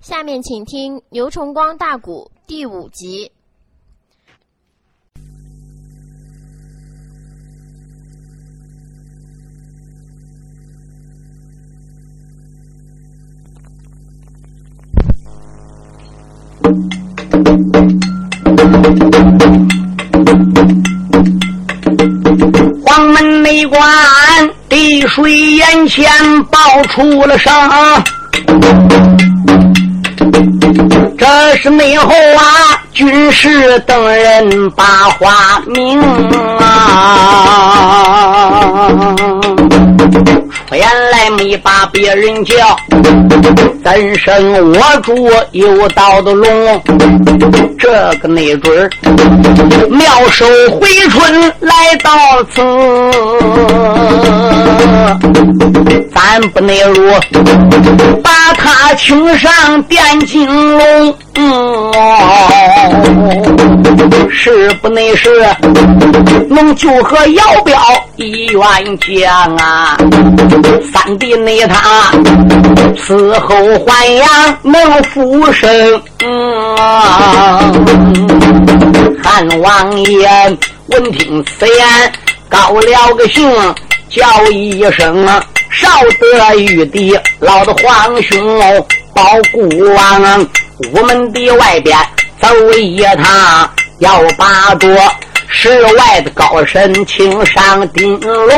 下面请听牛崇光大鼓第五集。黄门内关，滴水眼前爆出了声。这是内后啊，军师等人把话明啊。原来没把别人叫，怎生我主有道的龙？这个内准，妙手回春来到此，咱不内如把他请上殿金龙。嗯是不那是，能就和姚彪一员将啊？三弟内他死后还阳能复生。汉王爷闻听此言，高了个兴，叫一声少得玉帝，老的皇兄哦保孤王。午门的外边走一趟，要把着室外的高神请上顶楼，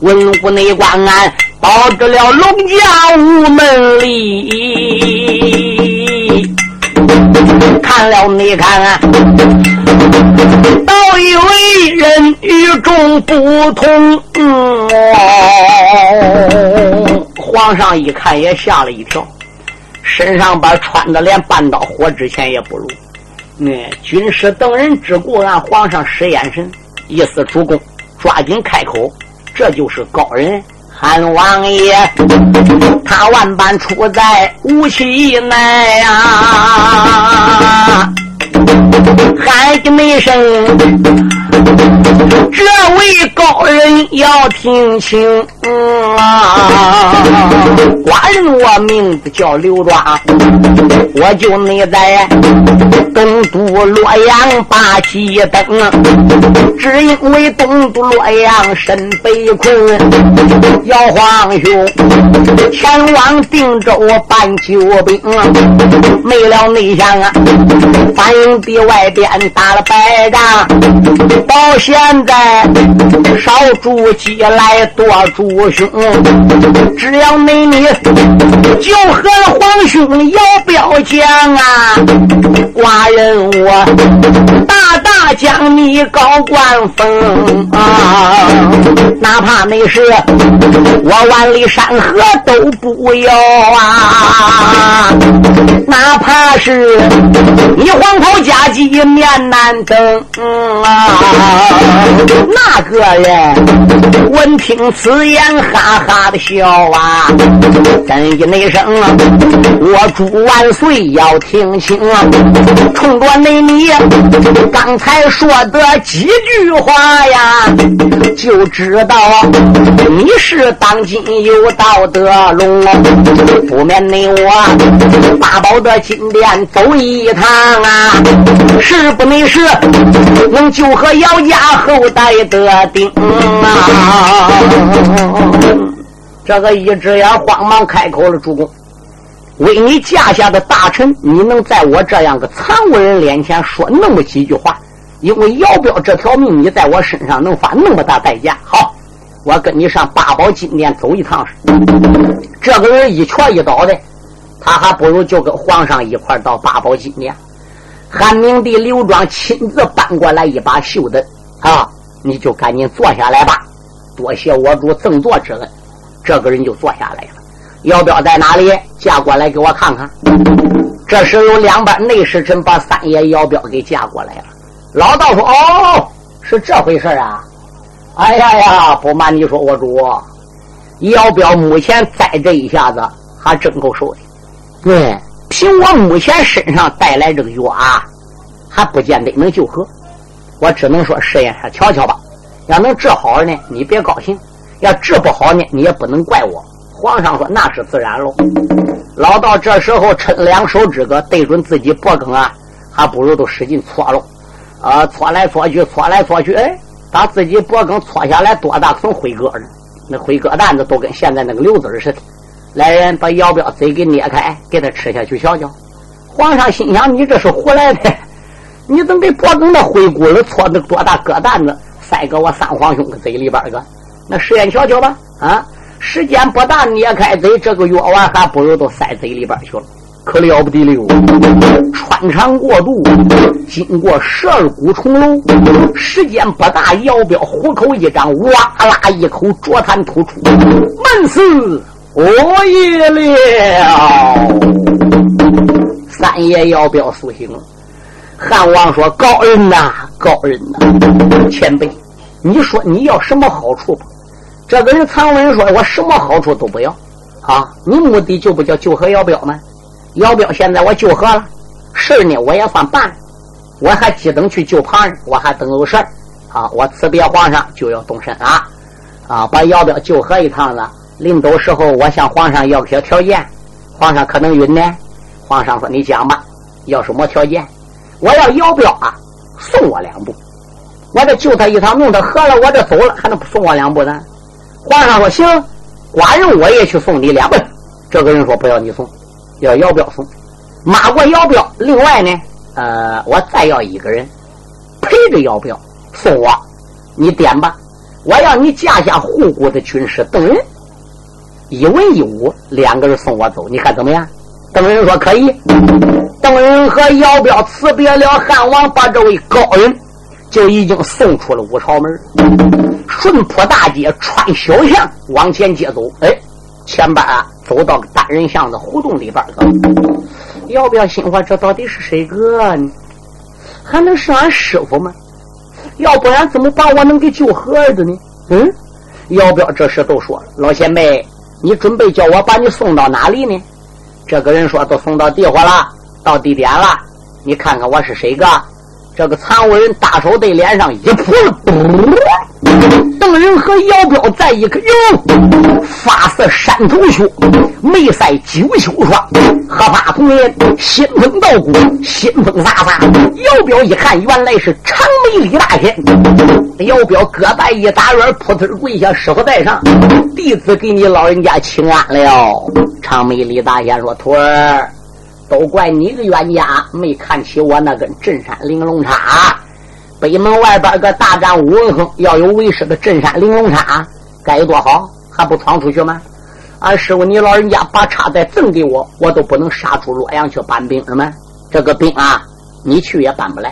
文武内关安保着了龙家午门里。看了你看啊，道义为人与众不同。皇上一看也吓了一跳。身上边穿的连半刀火之前也不如，那军师等人只顾俺皇上使眼神，意思主公抓紧开口，这就是高人汉王爷，他万般出在无期内呀。喊的一声，这位高人要听清啊！寡人我名字叫刘庄，我就内在东都洛阳把鸡登，只因为东都洛阳身被困，姚皇兄前往定州办救兵，没了内向啊，反应。比外边打了败仗，保险现在少主鸡来多主兄，只要没你，就和皇兄要表将啊！寡人我大大将你高官封啊！哪怕那是我万里山河都不要啊！哪怕是你黄袍。家鸡面难登啊！那个人闻听此言，哈哈的笑啊！真一那声，我祝万岁要听清啊，冲着那你刚才说的几句话呀，就知道你是当今有道的龙，不免你我八宝的金殿走一趟啊！是不能是能救和姚家后代的丁啊！这个一只眼慌忙开口了：“主公，为你驾下的大臣，你能在我这样个残污人脸前说那么几句话？因为姚彪这条命，你在我身上能发那么大代价？好，我跟你上八宝金殿走一趟。这个人一瘸一倒的，他还不如就跟皇上一块到八宝金殿。”汉明帝刘庄亲自搬过来一把绣凳，啊，你就赶紧坐下来吧。多谢我主赠座之恩。这个人就坐下来了。姚彪在哪里？架过来给我看看。这时有两班内侍臣把三爷姚彪给架过来了。老道说：“哦，是这回事啊！哎呀呀，不瞒你说，我主，姚彪目前栽这一下子还真够受的。对。”凭我目前身上带来这个药啊，还不见得能救活。我只能说试验下瞧瞧吧。要能治好呢，你别高兴；要治不好呢，你也不能怪我。皇上说：“那是自然喽。”老道这时候抻两手指个对准自己脖梗啊，还不如都使劲搓喽，啊，搓来搓去，搓来搓去，哎，把自己脖梗搓下来多大层灰疙瘩？那灰疙蛋子都跟现在那个瘤子似的。来人，把姚彪嘴给捏开，给他吃下去瞧瞧。皇上心想：你这是胡来的？你怎给脖梗那灰咕噜搓的多大疙蛋子塞给我三皇兄的嘴里边个？那实验瞧瞧吧，啊！时间不大，捏开嘴，这个药丸还不如都塞嘴里边去了，可了不得了！穿肠过肚，经过十二股重楼，时间不大，姚彪虎口一张，哇啦一口浊痰吐出，闷死我也了。三爷姚彪苏醒了，汉王说：“高人呐，高人呐，前辈，你说你要什么好处吧？”这个人常文说：“我什么好处都不要，啊！你目的就不叫救和姚彪吗？姚彪现在我救和了，事呢我也算办，我还急等去救旁人，我还等有事儿，啊！我辞别皇上就要动身啊！啊！把姚彪救和一趟子，临走时候我向皇上要些条件，皇上可能允呢？皇上说：你讲吧，要什么条件？我要姚彪啊，送我两步，我这救他一趟，弄他喝了，我这走了，还能不送我两步呢？”皇上说：“行，寡人我也去送你两步。”这个人说：“不要你送，要姚彪送。马过姚彪，另外呢，呃，我再要一个人陪着姚彪送我。你点吧，我要你架下护国的军师邓仁，一文一武，两个人送我走，你看怎么样？”邓仁说：“可以。”邓仁和姚彪辞别了汉王，把这位高人。就已经送出了五朝门，顺坡大街穿小巷往前接走。哎，前边啊走到单人巷子胡同里边了。姚彪心话：这到底是谁个呢？还能是俺师傅吗？要不然怎么把我能给救活的呢？嗯，姚彪这时都说了：“老前辈，你准备叫我把你送到哪里呢？”这个人说：“都送到地方了，到地点了。你看看我是谁个？”这个残武人大手对脸上一扑，邓仁和姚彪在一个，哟，发色山头血，眉赛九秋霜，鹤发童颜，仙风道骨，仙风飒飒。姚彪一看，原来是长眉李大仙。姚彪胳膊一打软，扑通跪下，师傅在上，弟子给你老人家请安了。长眉李大仙说：“徒儿。”都怪你个冤家，没看起我那根镇山玲珑叉。北门外边个大战武文亨，要有为师的镇山玲珑叉，该有多好，还不闯出去吗？俺师傅，你老人家把叉再赠给我，我都不能杀出洛阳去搬兵了吗？这个兵啊，你去也搬不来；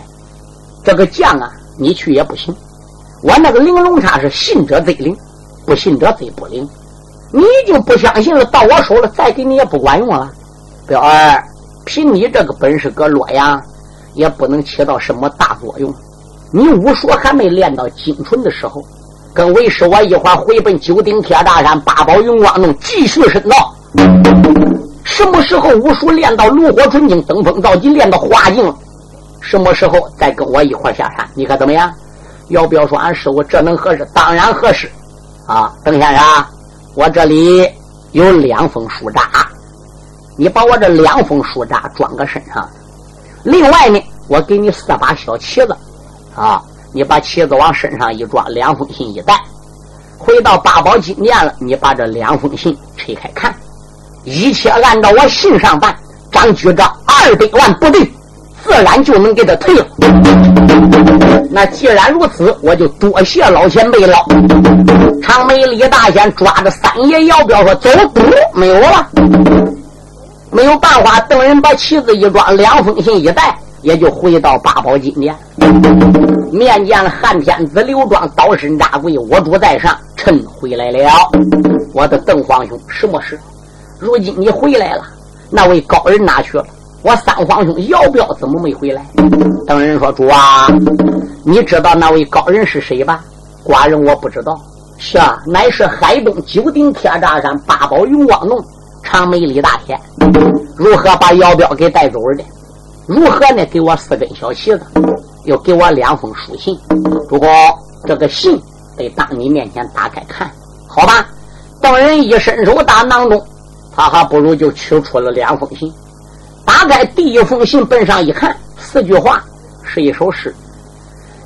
这个将啊，你去也不行。我那个玲珑叉是信者最灵，不信者最不灵。你就不相信了，到我手了，再给你也不管用了，表儿。凭你这个本事，搁洛阳也不能起到什么大作用。你武术还没练到精纯的时候，跟为师我一会儿回奔九鼎铁大山八宝云光洞继续深造。什么时候武术练到炉火纯青、登峰造极，练到化境，什么时候再跟我一块下山？你看怎么样？要不要说俺师傅这能合适？当然合适。啊，邓先生，我这里有两封书札。你把我这两封书札装个身上，另外呢，我给你四把小旗子，啊，你把旗子往身上一装，两封信一带，回到八宝金殿了，你把这两封信拆开看，一切按照我信上办，张局这二百万部队，自然就能给他退了。那既然如此，我就多谢老前辈了。长眉李大仙抓着三爷姚彪说：“走，没有了。”没有办法，邓人把旗子一装，两封信一带，也就回到八宝金殿，面见汉天子刘庄，倒身扎跪，我主在上，臣回来了。我的邓皇兄，什么事？如今你回来了，那位高人哪去了？我三皇兄姚彪怎么没回来？邓人说：“主啊，你知道那位高人是谁吧？寡人我不知道。是啊，乃是海东九鼎铁栅山八宝云光洞。”长眉李大仙如何把姚彪给带走的？如何呢？给我四根小旗子，又给我两封书信。不过，这个信得当你面前打开看，好吧？邓人一伸手打囊中，他还不如就取出了两封信。打开第一封信，本上一看，四句话是一首诗。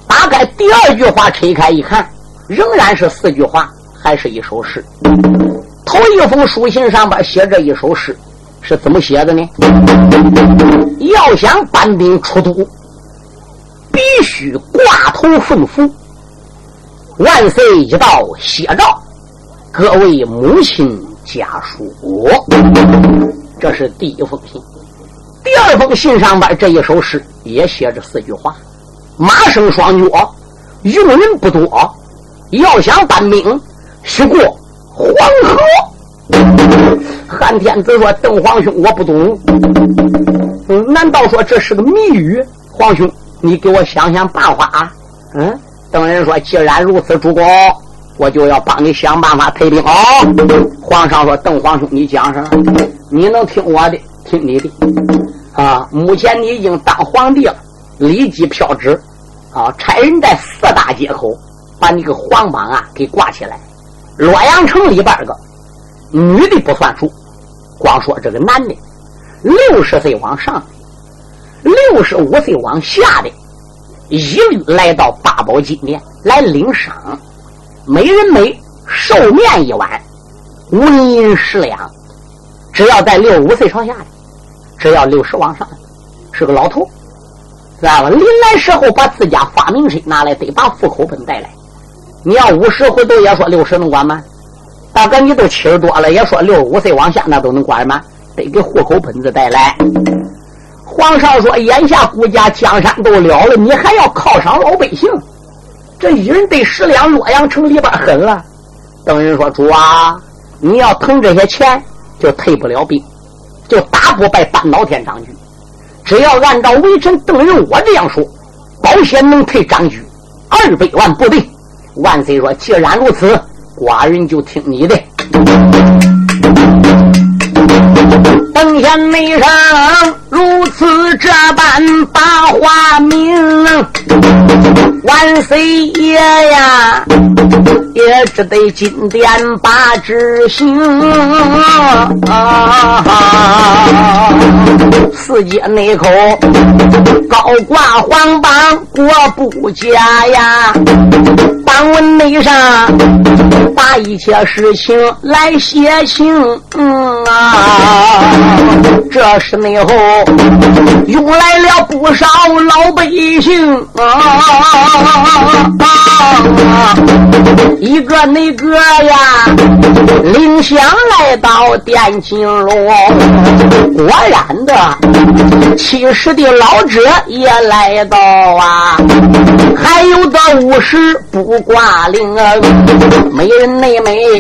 打开第二句话，拆开一看，仍然是四句话，还是一首诗。头一封书信上边写着一首诗，是怎么写的呢？要想搬兵出都，必须挂头奉符，万岁一道写照，各位母亲家属。这是第一封信。第二封信上边这一首诗也写着四句话。马生双脚，用人不多。要想搬兵，须过黄河。汉天子说：“邓皇兄，我不懂。难道说这是个谜语？皇兄，你给我想想办法啊！”嗯，邓人说：“既然如此，主公，我就要帮你想办法退兵。”哦，皇上说：“邓皇兄，你讲什么，你能听我的，听你的。啊，目前你已经当皇帝了。”立即飘旨，啊，差人在四大街口把你个黄榜啊给挂起来。洛阳城里边个女的不算数，光说这个男的，六十岁往上，六十五岁往下的，一律来到八宝金殿来领赏，每人每寿面一碗，纹银十两。只要在六五岁朝下的，只要六十往上的，是个老头。知道吧？临来时候把自家发明身拿来，得把户口本带来。你要五十回头也说六十能管吗？大哥，你都七十多了，也说六十五岁往下那都能管吗？得给户口本子带来。皇上说：“眼下国家江山都了了，你还要犒赏老百姓？这一人得十两，洛阳城里边狠了。”邓人说：“主啊，你要腾这些钱，就退不了兵，就打不败半岛天张举。”只要按照微臣邓人我这样说，保险能退张居二百万部队。万岁说：“既然如此，寡人就听你的。”邓贤内上如此这般把话明，万岁爷呀，也只得金殿把执行。四街内口高挂黄榜过不假呀，榜文内上把一切事情来写清啊。这是内后涌来了不少老百姓啊，一个那个呀，领香来到汴京路，果然的，七十的老者也来到啊，还有的五十不挂铃啊，每人妹妹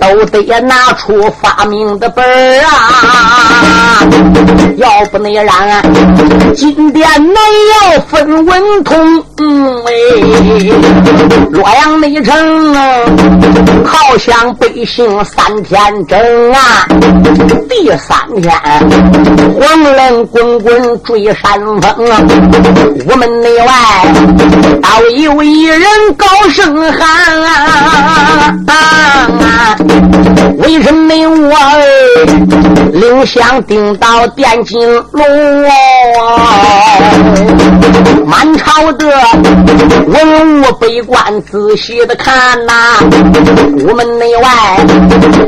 都得拿出发明的本儿啊。要不那然，金殿内要分文通。嗯哎，洛阳内城好像百姓三天整啊，第三天黄冷滚滚追山峰啊，屋门内外倒有一人高声喊啊！为什么我领香顶到汴京路？满朝的。文武百官仔细的看呐，屋门内外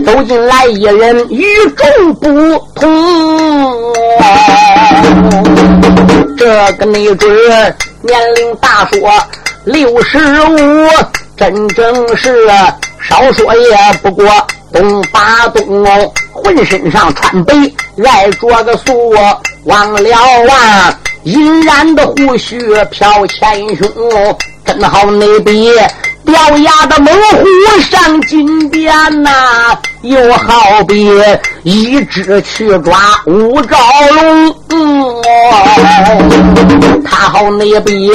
走进来一人与众不同。这个没准年龄大说六十五，真正是少说也不过东八东哦，浑身上穿白，挨着个素忘了啊。隐然的胡须飘前胸哦，真好那比掉牙的猛虎上金鞭呐，又好比一只去抓五爪龙。他好那比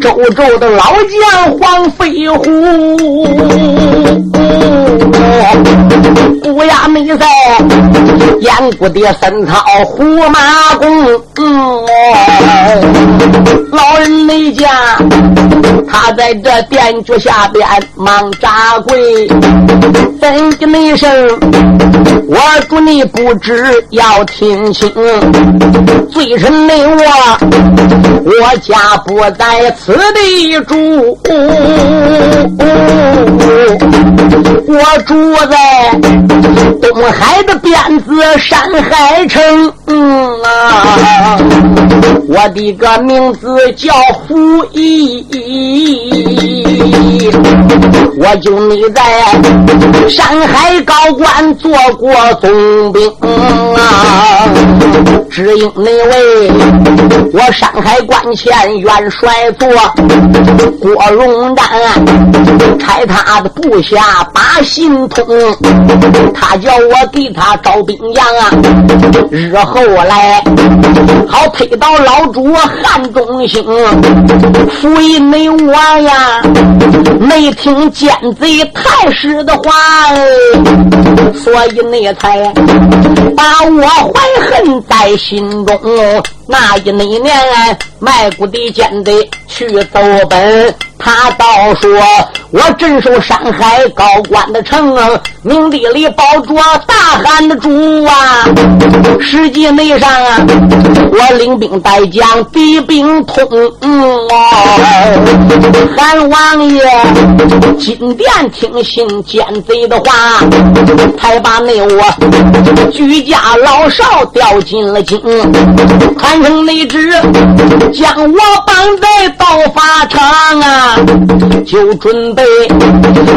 周周的老将黄飞虎，乌鸦没在燕谷的森草胡马公，老人没家，他在这殿脚下边忙扎跪，吩咐你声，我祝你不知要听清，罪臣内我，我家不在此地住，我住在东海的边鞭子山海城。嗯啊，我的个名字叫胡一，我就你在山海高官做过总兵啊，只因那位我山海关前元帅做郭荣瞻，差他的部下把信通，他叫我给他找老兵将啊，日后。来，好推到老主汉中兴，所以没我呀，没听奸贼太师的话哎，所以你才把我怀恨在心中。那一那年，卖谷的奸贼去走本，他倒说我镇守山海高官的城，明地里保着大汉的主啊，实际内上啊，我领兵带将，敌兵通。韩王爷金殿听信奸贼的话，才把那我居家老少调进了京。传承内旨，将我绑在刀法场啊，就准备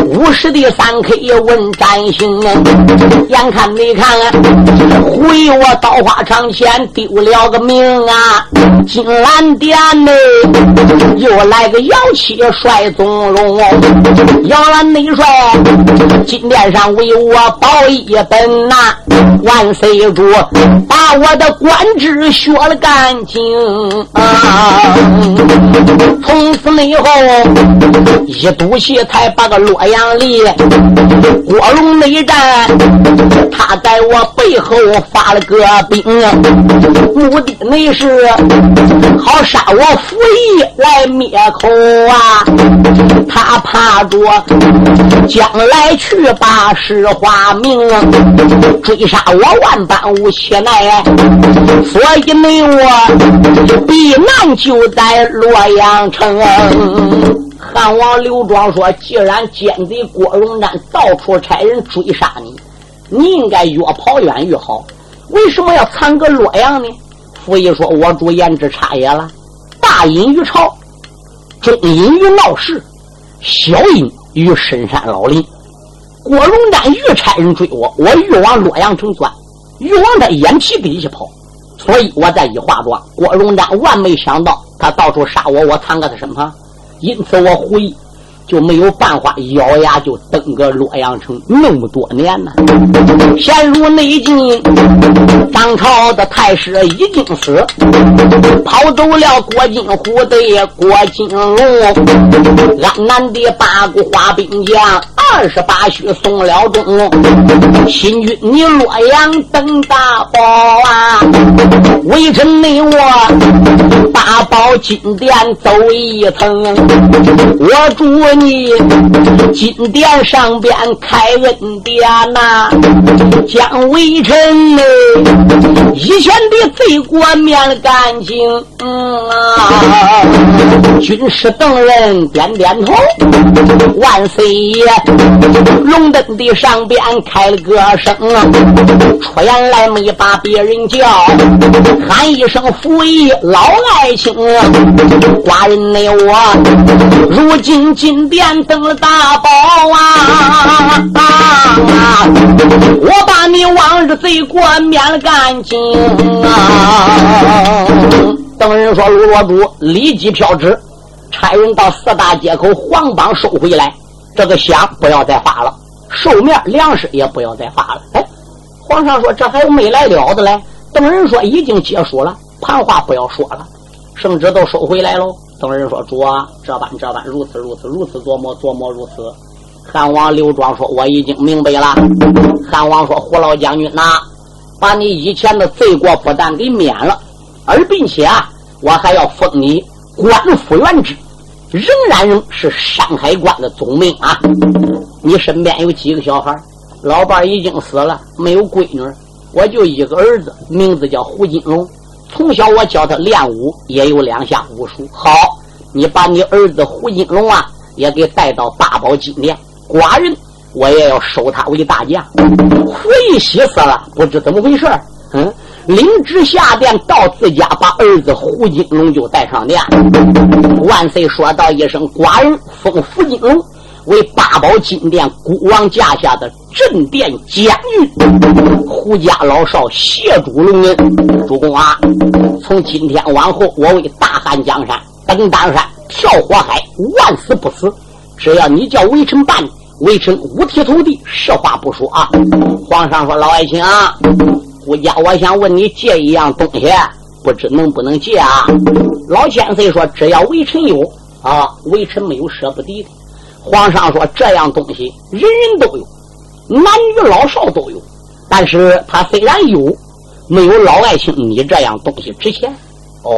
五十的三 K 问斩刑。眼看你看，回我刀法场前丢了个命啊！金兰殿内又来个姚七帅宗龙，姚兰内帅金殿上为我保一本呐，万岁主把我的官职削了干。南京啊！从此以后，一赌气才把个洛阳里郭龙内战，他在我背后发了个兵，目的那是杀我府邑来灭口啊！他怕着将来去把实话明，追杀我万般无期奈，所以没我。避难就在洛阳城。汉王刘庄说：“既然奸贼郭荣瞻到处差人追杀你，你应该越跑远越好。为什么要藏个洛阳呢？”傅仪说：“我主言之差也了。大隐于朝，中隐于闹市，小隐于深山老林。郭荣丹越差人追我，我越往洛阳城钻，越往他眼皮底下跑。”所以我在一化妆，郭荣丹万没想到他到处杀我，我藏在他身旁，因此我回。就没有办法，咬牙就登个洛阳城那么多年呢。陷入内境，当朝的太师已经死，跑走了郭金虎的郭金龙，安南的八股花兵将二十八宿送了终。新军你洛阳登大宝啊，微臣内我八宝金殿走一层，我祝。你金殿上边开恩典呐，将微臣呢以前的罪过免了干净。嗯啊，军师等人点点头，万岁爷龙灯的上边开了个声，出言来没把别人叫，喊一声福义老爱卿，寡人内我如今金。殿登了大宝啊！啊我把你往日罪过免了干净啊！等人说：“卢罗主立即飘旨，差人到四大街口黄榜收回来。这个香不要再发了，寿面粮食也不要再发了。”哎，皇上说：“这还有没来了的嘞？”等人说：“已经结束了，盘话不要说了，圣旨都收回来喽。”僧人说：“主啊，这般这般，如此如此，如此琢磨琢磨如此。”汉王刘庄说：“我已经明白了。”汉王说：“胡老将军呐，把你以前的罪过不但给免了，而并且啊，我还要封你官复原职，仍然是山海关的总兵啊！你身边有几个小孩？老伴已经死了，没有闺女，我就一个儿子，名字叫胡金龙。从小我教他练武，也有两下武术。好，你把你儿子胡金龙啊，也给带到八宝金殿。寡人。我也要收他为大将。胡一喜死了，不知怎么回事嗯，领旨下殿，到自家把儿子胡金龙就带上殿。万岁说道一声：“寡人封胡金龙为八宝金殿孤王驾下的镇殿监军。胡家老少谢主隆恩。主公啊，从今天往后，我为大汉江山登丹山，跳火海，万死不死。只要你叫微臣办。”微臣五体投地，实话不说啊！皇上说：“老爱卿啊，胡家，我想问你借一样东西，不知能不能借啊？”老千岁说：“只要微臣有啊，微臣没有舍不得的。”皇上说：“这样东西人人都有，男女老少都有，但是他虽然有，没有老爱卿你这样东西值钱。”哦。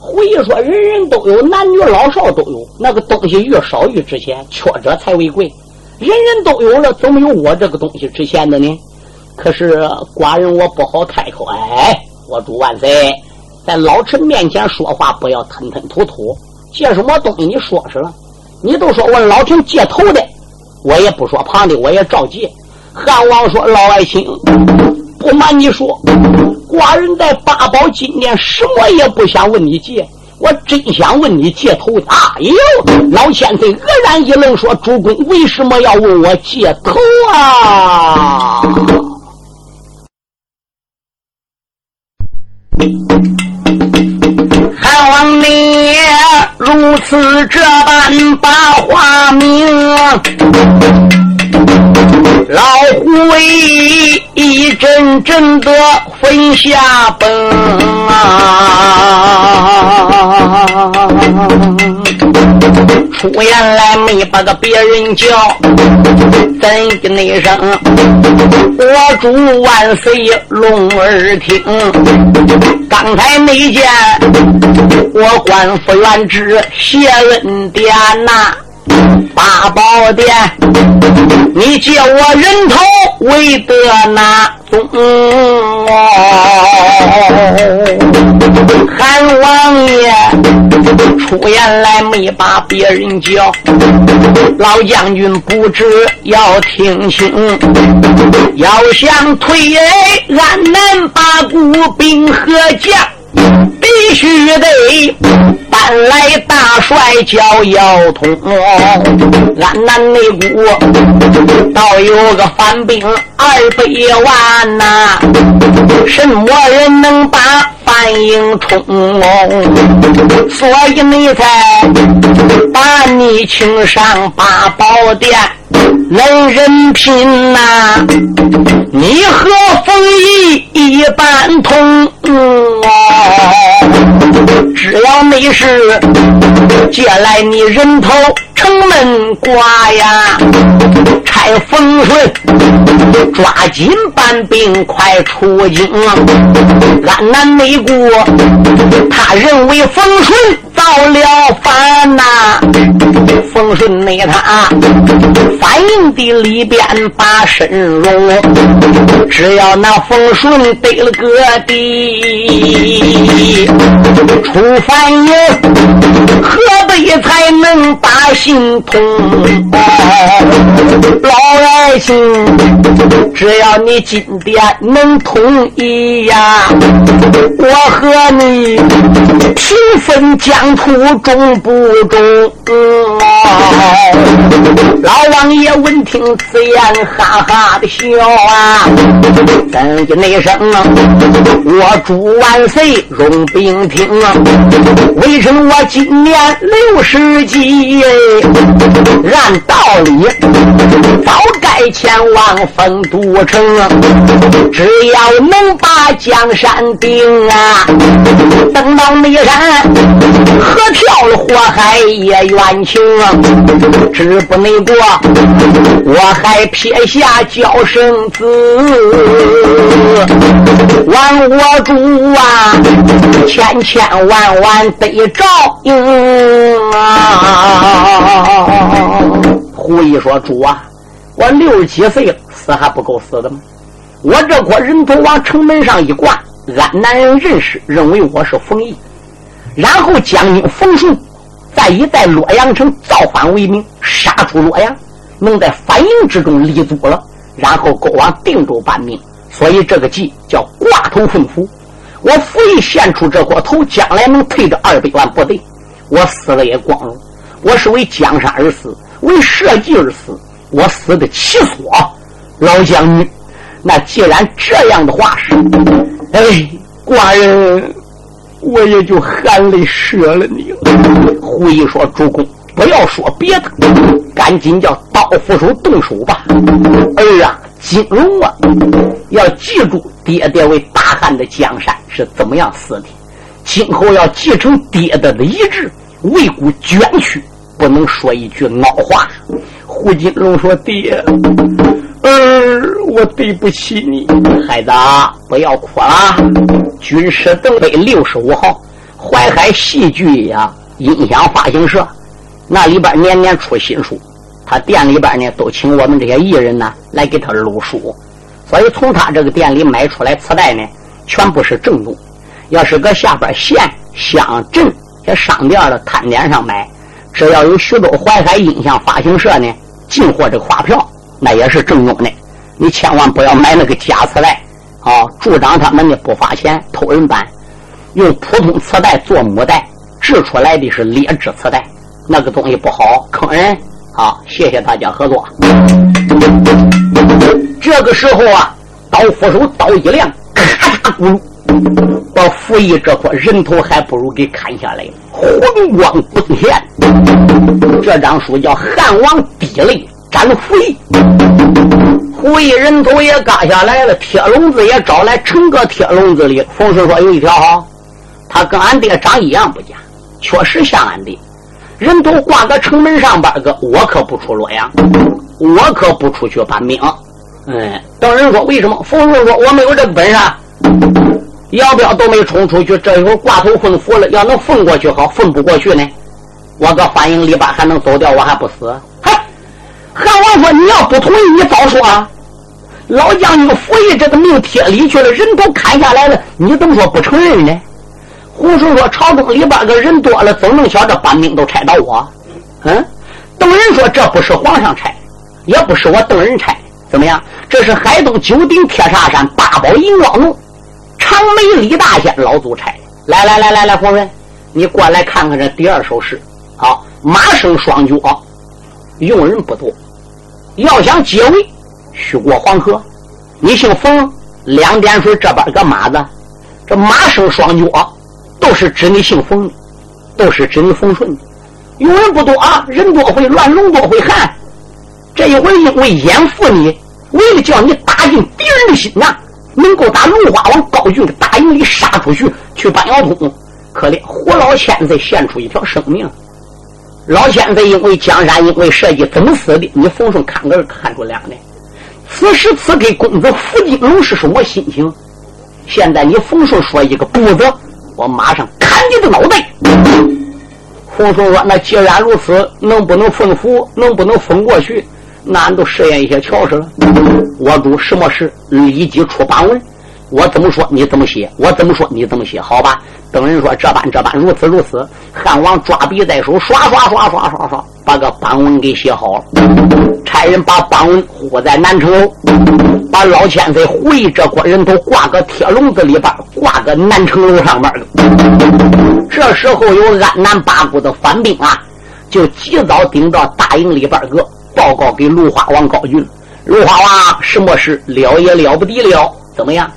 胡一说：“人人都有，男女老少都有，那个东西越少越值钱，缺者才为贵。”人人都有了，怎么有我这个东西值钱的呢？可是寡人我不好开口。哎，我主万岁，在老臣面前说话不要吞吞吐吐。借什么东西你说是了？你都说问老臣借头的，我也不说旁的，我也照借。汉王说：“老爱卿，不瞒你说，寡人在八宝金殿什么也不想问你借。”我真想问你借头的！哎呦，老千岁愕然一愣，说：“主公为什么要问我借头啊？”汉王你如此这。老虎威一阵阵的分下崩啊！出言来没把个别人叫，怎的那声？我主万岁龙儿听，刚才没见我官复原职谢恩典呐。八宝殿，你借我人头为得哪宗？韩王爷出言来没把别人叫，老将军不知要听清，要想退俺南八股兵和将。必须得搬来大帅叫姚通，俺南内部倒有个反兵二百万呐，什么人能把范英冲？所以你才把你请上八宝殿。能人品呐，你和冯异一般通。只要没事，借来你人头。城门挂呀，拆风顺，抓紧搬兵快出京。安南内国，他认为风顺造了反呐。风顺内他反应的里边把身容，只要那风顺得了个地，出反应，河北才能把。心痛，老爱卿，只要你今天能同意呀，我和你平分疆土，中不中？老王爷闻听此言，哈哈的笑啊！怎的那声啊？我祝万岁，容兵听啊！为什么我今年六十几？按道理早该前往丰都城，只要能把江山定啊，登到眉山，河跳了火海也冤情。只不内过，我还撇下叫声子，万我主啊，千千万万得照应啊！胡一说：“主啊，我六十几岁了，死还不够死的吗？我这颗人头往城门上一挂，俺男人认识，认为我是冯毅，然后将军冯顺。”再以在洛阳城造反为名，杀出洛阳，能在反营之中立足了，然后 go 往定州办命。所以这个计叫挂头混符。我府一献出这颗头，将来能退这二百万部队。我死了也光荣。我是为江山而死，为社稷而死，我死的其所。老将军，那既然这样的话是，哎，寡人。我也就含泪舍了你了。胡一说：“主公，不要说别的，赶紧叫刀斧手动手吧。儿啊，金龙啊，要记住爹爹为大汉的江山是怎么样死的，今后要继承爹爹的遗志，为国捐躯，不能说一句孬话。”胡金龙说：“爹。”儿，我对不起你，孩子，不要哭了。军师邓飞六十五号，淮海戏剧呀音响发行社，那里边年年出新书，他店里边呢都请我们这些艺人呢来给他录书，所以从他这个店里买出来磁带呢，全部是正宗。要是搁下边县、乡镇在商店的摊点上买，只要有徐州淮海音响发行社呢进货这个发票。那也是正宗的，你千万不要买那个假磁带，啊！助长他们的不发钱偷人版，用普通磁带做母带，制出来的是劣质磁带，那个东西不好，坑人。啊，谢谢大家合作。这个时候啊，刀斧手刀一亮，咔嚓咕噜，把傅义这颗人头还不如给砍下来了，红光崩现。这张书叫《汉王滴泪》。斩胡义，胡义人头也割下来了，铁笼子也找来，成个铁笼子里。冯顺说有一条好，他跟俺爹长一样不假，确实像俺爹。人头挂在城门上边个，我可不出洛阳，我可不出去搬兵。哎，等人说为什么？冯顺说我没有这本事，姚彪都没冲出去，这一会挂头混服了，要能混过去好，混不过去呢，我搁反应里边还能走掉，我还不死。汉王说：“你要不同意，你早说啊！老将军服役这个命贴里去了，人都砍下来了，你怎么说不承认呢？”胡顺说：“朝中里边个人多了，怎能晓得班兵都拆到我？”嗯，邓仁说：“这不是皇上拆，也不是我邓仁拆，怎么样？这是海东九鼎铁砂山八宝银光洞长眉李大仙老祖差。来来来来来，夫人，你过来看看这第二首诗。好，马生双脚，用人不多。”要想解围，须过黄河。你姓冯，两点水这边个马子，这马生双脚，都是指你姓冯的，都是指你冯顺的。用人不多啊，人多会乱，龙多会汉。这一回因为掩护你，为了叫你打进敌人的心呐，能够打龙华王高俊的大营里杀出去，去搬窑通。可怜胡老千岁献出一条生命。老千岁因为江山，因为设计，怎么死的？你冯顺看个看出两来。此时此刻，公子福金龙是什么心情？现在你冯顺说一个不字，我马上砍你的脑袋。冯顺说：“那既然如此，能不能封符？能不能封过去？那俺都试验一下瞧试了。我主什么事？立即出榜文。我怎么说，你怎么写？我怎么说，你怎么写？好吧。”等人说这般这般如此如此，汉王抓笔在手，刷刷刷刷刷刷，把个榜文给写好了。差人把榜文糊在南城楼，把老千岁胡一这锅人头挂个铁笼子里边，挂个南城楼上面这时候有安南八股的反兵啊，就及早顶到大营里边个报告给芦花王高俊。芦花王什么事了也了不得了？怎么样？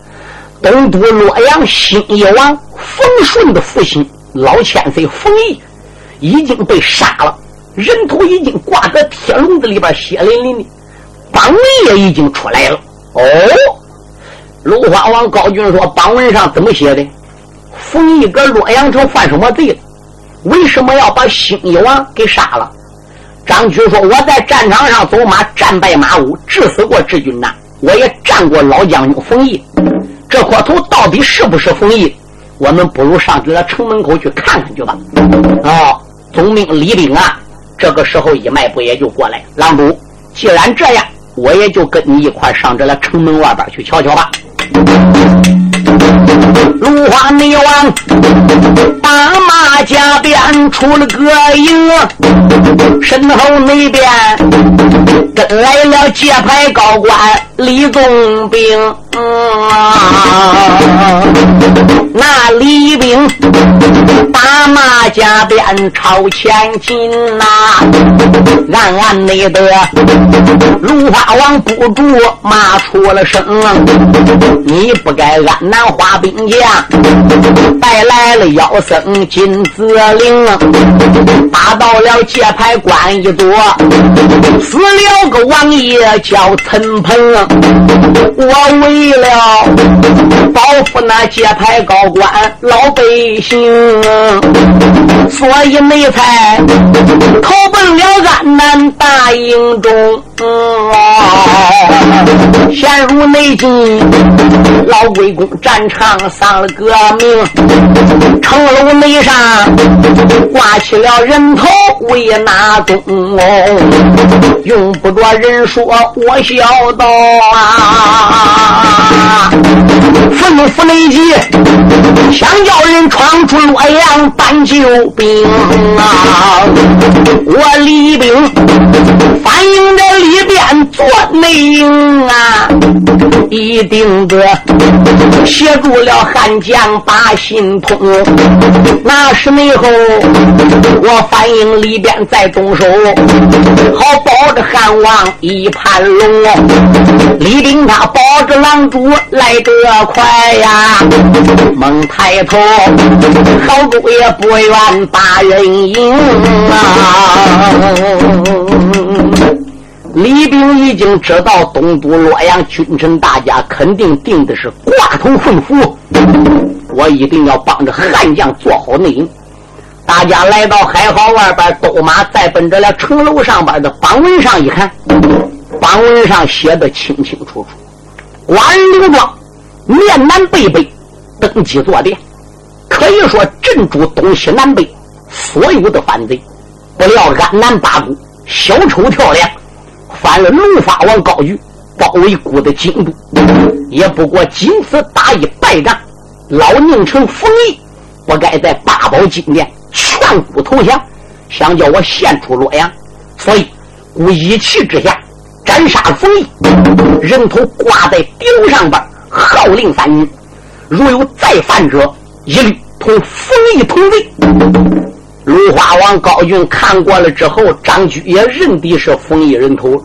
东都洛阳新一王冯顺的父亲老千岁冯毅已经被杀了，人头已经挂在铁笼子里边，血淋淋的，榜文也已经出来了。哦，鲁花王高俊说：“榜文上怎么写的？冯毅搁洛阳城犯什么罪了？为什么要把兴义王给杀了？”张举说：“我在战场上走马，战败马武，致死过智军呐。我也战过老将军冯毅。这块头到底是不是冯毅？我们不如上这个城门口去看看去吧。”哦，总兵李炳啊，这个时候一迈步也就过来。郎主，既然这样，我也就跟你一块上这个城门外边去瞧瞧吧。芦花女王打马加鞭出了个营，身后那边跟来了界牌高官李宗兵。那李兵打马加鞭朝前进呐，暗暗内的芦花王不住骂出了声：你不该安南花兵将，带来了妖僧金子灵，打到了界牌关一座，死了个王爷叫陈鹏，我为。了保护那界牌高官老百姓，所以没才投奔了安南大营中。陷入内境，老鬼公战场丧了革命，城楼内上挂起了人头为哪宗？用不着人说，我晓得啊！吩咐内急，想叫人闯出洛阳搬救兵啊！我李兵反映着里边做内应啊，一定得协助了汉将把心通。那时内后，我反应里边再动手，好保着汉王一盘龙。李兵他保着狼主来得快呀，猛抬头，好主也不愿把人赢啊。李炳已经知道东都洛阳君臣大家肯定定的是挂头混服，我一定要帮着汉将做好内应。大家来到海壕外边，斗马再奔着了城楼上边的榜文上一看，榜文上写的清清楚楚：关刘庄面南背北登基坐殿，可以说镇住东西南北所有的反贼。不料安南八股小丑跳梁。反了龙发王高举，包围孤的京都，也不过仅此打一败仗。老宁城封邑不该在八宝金殿劝孤投降，想叫我献出洛阳，所以故一气之下斩杀封邑，人头挂在顶上边，号令三军，如有再犯者，一律同封邑同罪。鲁花王高俊看过了之后，张居也认的是冯异人头。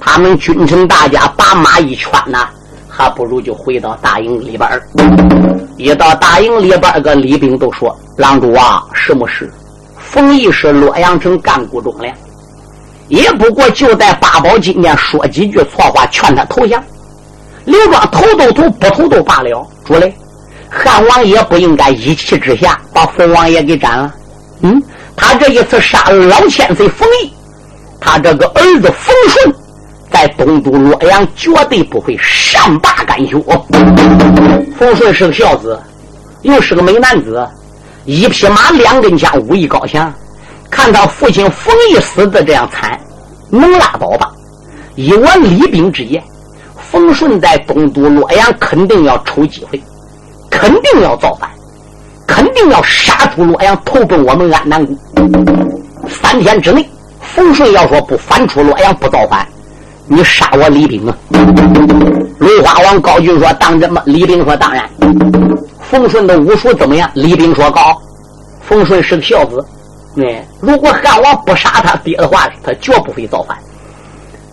他们君臣大家把马一圈呐，还不如就回到大营里边一到大营里边个李兵都说：“郎主啊，什么事？冯异是洛阳城干部忠良，也不过就在八宝金殿说几句错话，劝他投降。刘庄投都投，不投都罢了。主嘞，汉王爷不应该一气之下把冯王爷给斩了。”嗯，他这一次杀了老千岁冯毅，他这个儿子冯顺在东都洛阳绝对不会善罢甘休。冯顺是个孝子，又是个美男子，一匹马两根枪，武艺高强。看他父亲冯毅死的这样惨，能拉倒吧？以我李炳之言，冯顺在东都洛阳肯定要瞅机会，肯定要造反。肯定要杀出洛阳，投奔我们安南宫。三天之内，冯顺要说不反出洛阳，不造反，你杀我李炳啊！鲁花王高俊说：“当真吗？”李炳说：“当然。”冯顺的武术怎么样？李炳说：“高。”冯顺是个孝子，哎，如果汉王不杀他爹的话，他绝不会造反。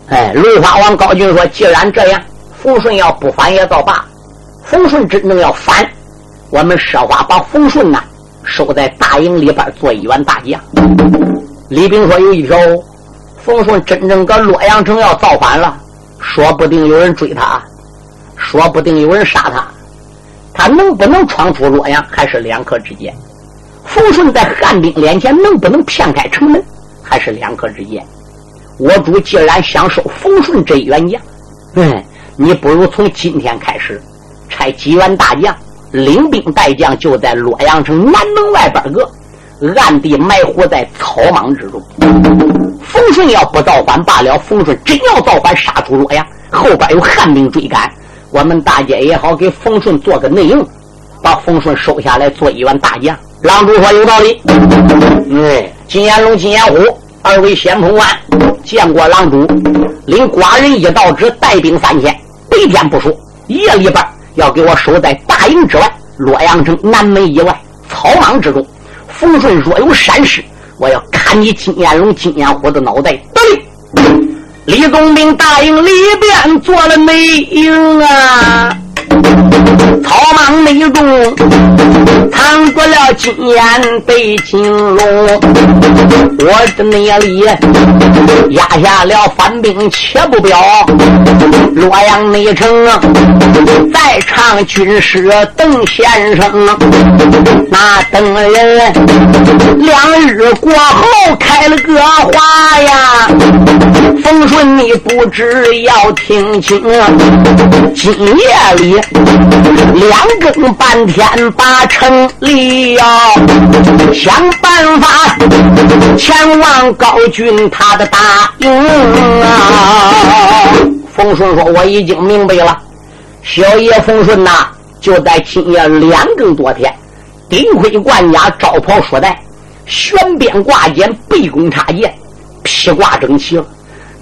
哎，鲁花王高俊说：“既然这样，冯顺要不反也造罢。冯顺真正要反。”我们设法把冯顺呐收在大营里边做一员大将。李冰说有一条，冯顺真正搁洛阳城要造反了，说不定有人追他，说不定有人杀他，他能不能闯出洛阳，还是两可之间。冯顺在汉兵面前能不能骗开城门，还是两可之间。我主既然想收冯顺这一员将，嗯，你不如从今天开始，差几员大将领兵带将，就在洛阳城南门外边个暗地埋伏在草莽之中。冯顺要不造反罢了，冯顺真要造反，杀出洛阳，后边有汉兵追赶，我们大街也好给冯顺做个内应，把冯顺收下来做一员大将。郎主说有道理，嗯，金眼龙、金眼虎。二位先锋官见过郎主，领寡人一道旨，带兵三千，白天不说，夜里边要给我守在大营之外，洛阳城南门以外草莽之中。冯顺若有闪失，我要砍你金眼龙、金眼虎的脑袋！得令，李宗兵大营里边做了内应啊。草莽内中藏过了金眼北金龙，我的那里压下了反兵且不表，洛阳内城在唱军师邓先生，那等人两日过后开了个花呀，冯顺你不知要听清，今夜里。两更半天把城里要想办法前往高军他的大营啊！冯顺说：“我已经明白了，小爷冯顺呐，就在今夜两更多天，顶盔冠甲，罩袍束带，悬鞭挂肩，背弓插箭，披挂整齐了。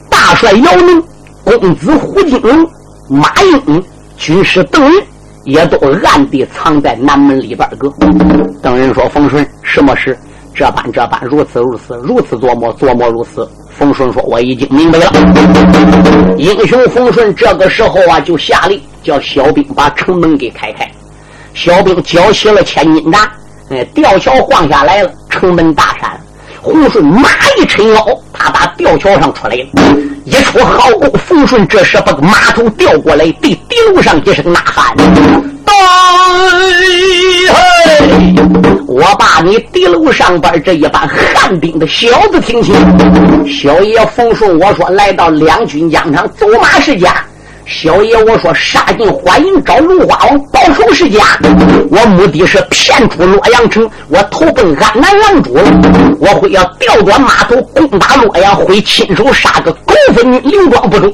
大帅姚能、公子胡金龙、马英。”军师邓人也都暗地藏在南门里边个。邓人说：“冯顺，什么事？这般这般，如此如此，如此琢磨琢磨如此。”冯顺说：“我已经明白了。”英雄冯顺这个时候啊，就下令叫小兵把城门给开开。小兵缴起了千斤闸，哎，吊桥晃下来了，城门大闪。洪顺马一抻腰，他把吊桥上出来了，一出好功。冯顺这时把个马头调过来，对地楼上一声呐喊：“，我把你地楼上边这一班汉兵的小子听清。小爷冯顺，我说来到两军疆场，走马是家。”小爷，我说杀进欢迎找龙花王报仇是家，我目的是骗出洛阳城，我投奔安南王主。我会要调转马头攻打洛阳，会亲手杀个狗分军，灵光不中。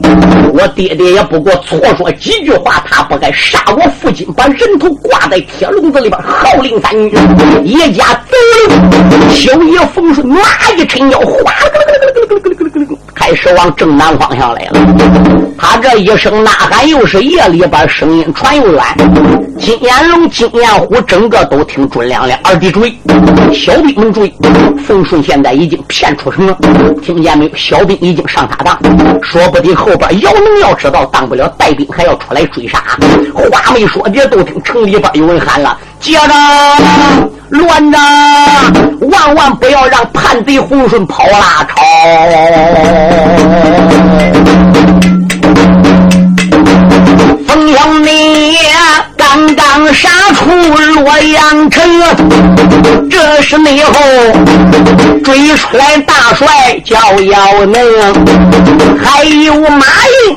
我爹爹也不过错说几句话，他不该杀我父亲，把人头挂在铁笼子里边，号令三军，一家走了。小爷冯顺马一抻腰，哗开始往正南方向来了。他这一声。呐喊又是夜里边声音传又远，金眼龙、金眼虎整个都听准亮亮。二弟注意，小兵们注意，冯顺现在已经骗出城了，听见没有？小兵已经上他当，说不定后边姚能要知道，当不了带兵还要出来追杀。话没说别都听城里边有人喊了：“接着乱着，万万不要让叛贼洪顺跑了！”吵！冯小你刚刚杀出洛阳城，这是内后追出来大帅叫姚能，还有马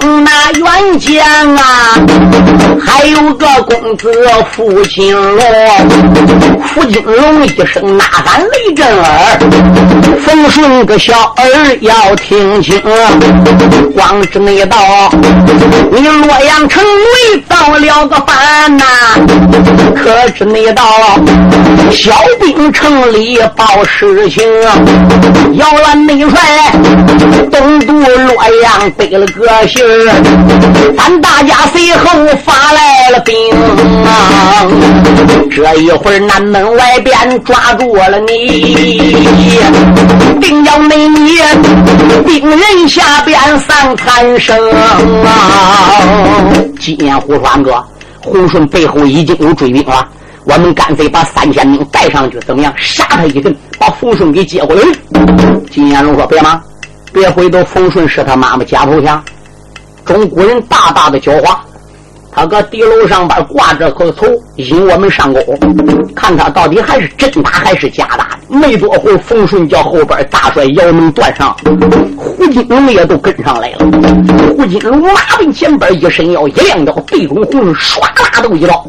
英那元将啊，还有个公子傅金龙。傅金龙一声呐喊雷震耳，冯顺个小儿要听清，光知没道你洛阳城。内造了个反呐，可知没到小兵城里报事情，姚兰内帅东渡洛阳背了个信儿，咱大家随后发来了兵啊！这一会儿南门外边抓住了你，定要没你兵人下边三砍生啊！金眼虎说：“哥，洪顺背后已经有追兵了，我们干脆把三千兵带上去，怎么样？杀他一顿，把洪顺给接回来。”金延龙说：“别忙，别回头。冯顺是他妈妈假投降。中国人大大的狡猾。”他搁地楼上边挂着个头，引我们上钩，看他到底还是真打还是假打。没多会冯顺叫后边大帅姚能断上，胡金龙也都跟上来了。胡金龙马奔前边一伸腰，一亮腰，对中红顺唰啦都一刀。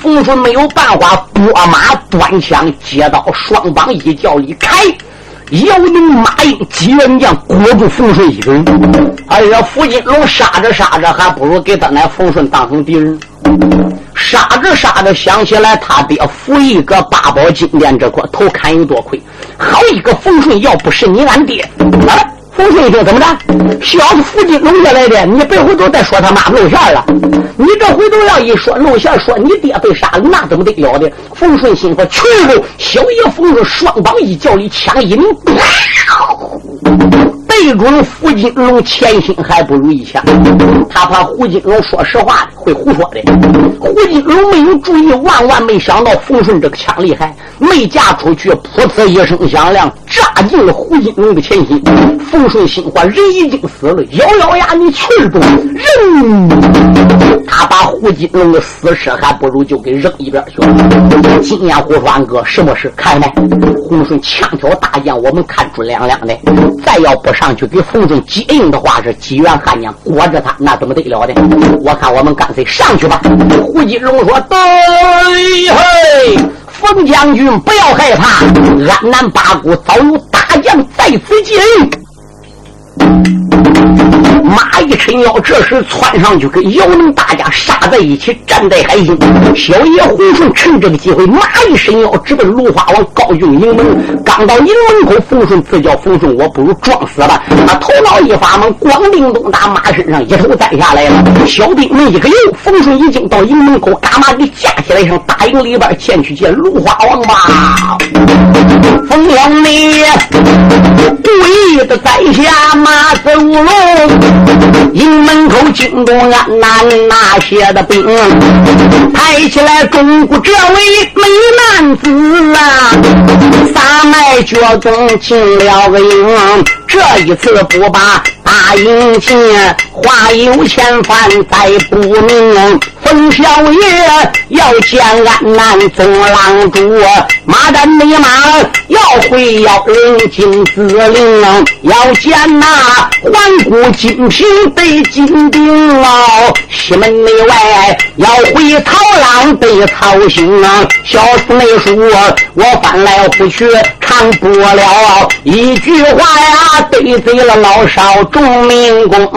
冯顺没有办法，拨马端枪接刀，双方一叫里开。姚宁、马英几员将裹住冯顺一个人。哎呀，傅金龙杀着杀着，还不如给他那冯顺当成敌人。杀着杀着，想起来他爹福一个八宝金殿这块头砍有多亏。好一个冯顺，要不是你俺爹，啊！冯顺一听怎么着？小子附近弄下来的，你别回都在说他妈露馅了。你这回头要一说露馅，说你爹被杀了，那怎么得了的？冯顺心说：去喽，小爷冯顺双膀一叫里枪一，对准胡金龙前心还不如一枪。他怕胡金龙说实话会胡说的。胡金龙没有注意，万万没想到冯顺这个枪厉害，没架出去，噗呲一声响亮，扎进了胡金龙的前心。冯。顺心话，人已经死了，咬咬牙，你去不？人，他把胡金龙的死尸还不如就给扔一边去了。金眼虎说：“哥，什么事？看来洪顺枪挑大将，我们看出亮亮的。再要不上上去给冯顺接应的话，是几员汉将裹着他，那怎么得了的？我看我们干脆上去吧。”胡金龙说：“对，嘿，冯将军不要害怕，安南八国早有大将在此接应。”马一伸腰，这时窜上去跟姚能大家杀在一起，站在海心。小爷胡顺趁这个机会，马一伸腰，直奔芦花王高峻营门。刚到营门口，冯顺自叫冯顺，我不如撞死吧。他头脑一发懵，咣叮咚打马身上一头栽下来了。小兵们一个油，冯顺已经到营门口，干嘛给架起来上大营里边前去见芦花王吧。冯兄弟故意的在下马走龙。营门口惊动俺南那些的兵，抬起来中国这位美男子啊，撒麦脚中进了个营，这一次不把大营进，话有千帆再不明。冯小爷要见安南总郎主，马战密马要回要领金子令，要见那环顾金瓶被金兵哦，西门内外要回曹郎得操心啊，小四妹说，我翻来覆去唱不了一句话呀，得罪了老少众民工。